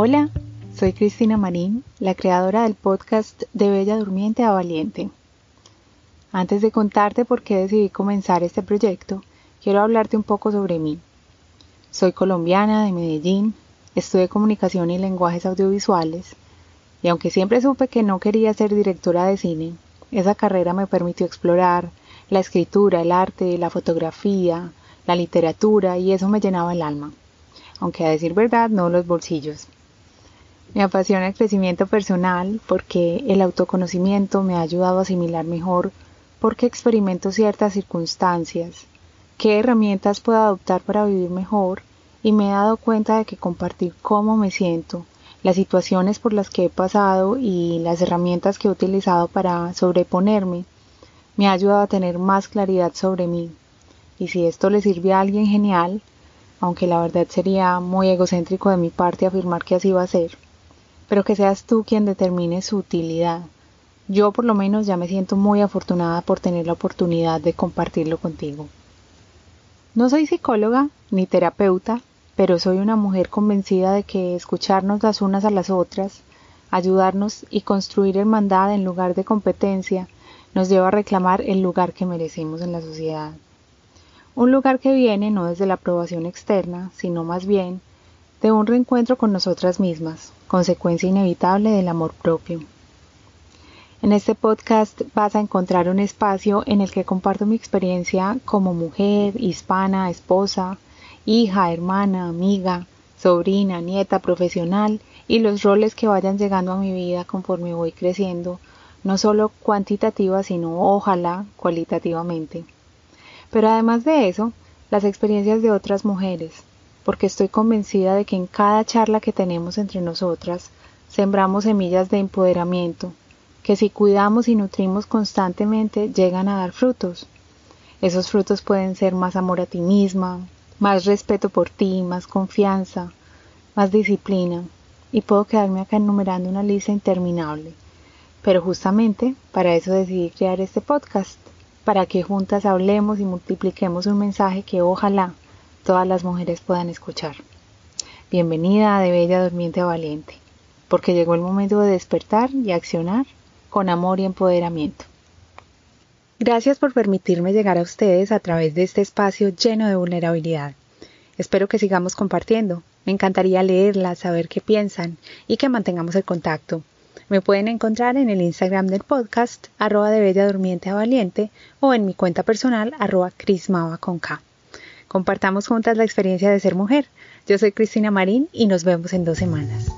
Hola, soy Cristina Marín, la creadora del podcast De Bella Durmiente a Valiente. Antes de contarte por qué decidí comenzar este proyecto, quiero hablarte un poco sobre mí. Soy colombiana de Medellín, estudié comunicación y lenguajes audiovisuales, y aunque siempre supe que no quería ser directora de cine, esa carrera me permitió explorar la escritura, el arte, la fotografía, la literatura, y eso me llenaba el alma, aunque a decir verdad no los bolsillos. Me apasiona el crecimiento personal porque el autoconocimiento me ha ayudado a asimilar mejor porque experimento ciertas circunstancias, qué herramientas puedo adoptar para vivir mejor y me he dado cuenta de que compartir cómo me siento, las situaciones por las que he pasado y las herramientas que he utilizado para sobreponerme me ha ayudado a tener más claridad sobre mí. Y si esto le sirve a alguien genial, aunque la verdad sería muy egocéntrico de mi parte afirmar que así va a ser pero que seas tú quien determine su utilidad. Yo por lo menos ya me siento muy afortunada por tener la oportunidad de compartirlo contigo. No soy psicóloga ni terapeuta, pero soy una mujer convencida de que escucharnos las unas a las otras, ayudarnos y construir hermandad en lugar de competencia nos lleva a reclamar el lugar que merecemos en la sociedad. Un lugar que viene no desde la aprobación externa, sino más bien de un reencuentro con nosotras mismas, consecuencia inevitable del amor propio. En este podcast vas a encontrar un espacio en el que comparto mi experiencia como mujer, hispana, esposa, hija, hermana, amiga, sobrina, nieta, profesional y los roles que vayan llegando a mi vida conforme voy creciendo, no solo cuantitativa, sino ojalá cualitativamente. Pero además de eso, las experiencias de otras mujeres, porque estoy convencida de que en cada charla que tenemos entre nosotras sembramos semillas de empoderamiento, que si cuidamos y nutrimos constantemente llegan a dar frutos. Esos frutos pueden ser más amor a ti misma, más respeto por ti, más confianza, más disciplina, y puedo quedarme acá enumerando una lista interminable. Pero justamente para eso decidí crear este podcast, para que juntas hablemos y multipliquemos un mensaje que ojalá todas las mujeres puedan escuchar. Bienvenida de Bella Durmiente a Valiente, porque llegó el momento de despertar y accionar con amor y empoderamiento. Gracias por permitirme llegar a ustedes a través de este espacio lleno de vulnerabilidad. Espero que sigamos compartiendo. Me encantaría leerlas, saber qué piensan y que mantengamos el contacto. Me pueden encontrar en el Instagram del podcast, arroba de Bella Durmiente a Valiente, o en mi cuenta personal, arroba Crismaba con K. Compartamos juntas la experiencia de ser mujer. Yo soy Cristina Marín y nos vemos en dos semanas.